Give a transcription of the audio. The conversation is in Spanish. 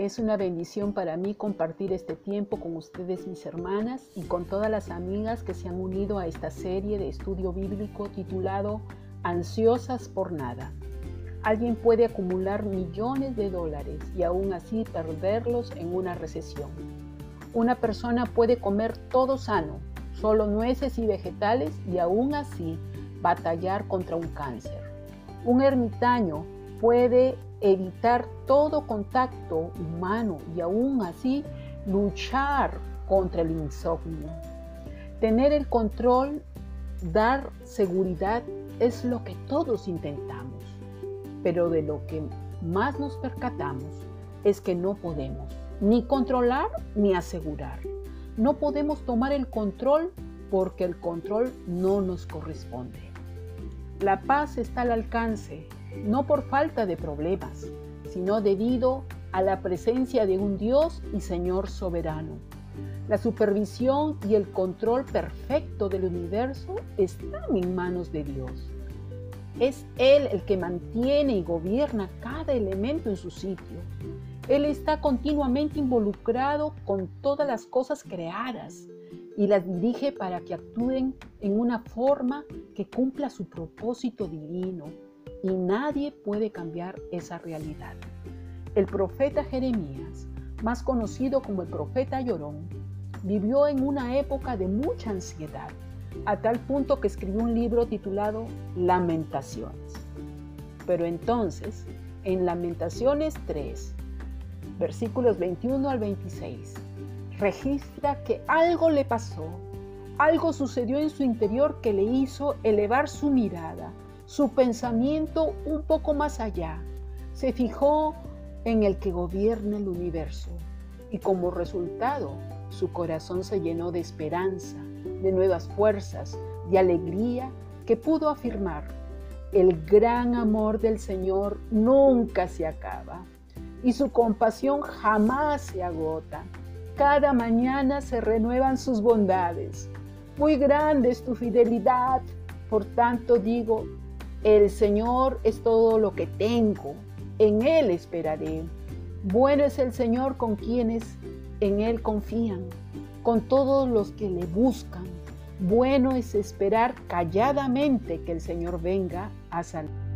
Es una bendición para mí compartir este tiempo con ustedes, mis hermanas, y con todas las amigas que se han unido a esta serie de estudio bíblico titulado Ansiosas por nada. Alguien puede acumular millones de dólares y aún así perderlos en una recesión. Una persona puede comer todo sano, solo nueces y vegetales y aún así batallar contra un cáncer. Un ermitaño puede evitar todo contacto humano y aún así luchar contra el insomnio. Tener el control, dar seguridad es lo que todos intentamos, pero de lo que más nos percatamos es que no podemos ni controlar ni asegurar. No podemos tomar el control porque el control no nos corresponde. La paz está al alcance no por falta de problemas, sino debido a la presencia de un Dios y Señor soberano. La supervisión y el control perfecto del universo están en manos de Dios. Es Él el que mantiene y gobierna cada elemento en su sitio. Él está continuamente involucrado con todas las cosas creadas y las dirige para que actúen en una forma que cumpla su propósito divino y nadie puede cambiar esa realidad. El profeta Jeremías, más conocido como el profeta llorón, vivió en una época de mucha ansiedad, a tal punto que escribió un libro titulado Lamentaciones. Pero entonces, en Lamentaciones 3, versículos 21 al 26, registra que algo le pasó, algo sucedió en su interior que le hizo elevar su mirada su pensamiento un poco más allá. Se fijó en el que gobierna el universo y como resultado su corazón se llenó de esperanza, de nuevas fuerzas, de alegría que pudo afirmar, el gran amor del Señor nunca se acaba y su compasión jamás se agota. Cada mañana se renuevan sus bondades. Muy grande es tu fidelidad, por tanto digo, el Señor es todo lo que tengo, en Él esperaré. Bueno es el Señor con quienes en Él confían, con todos los que le buscan. Bueno es esperar calladamente que el Señor venga a salvar.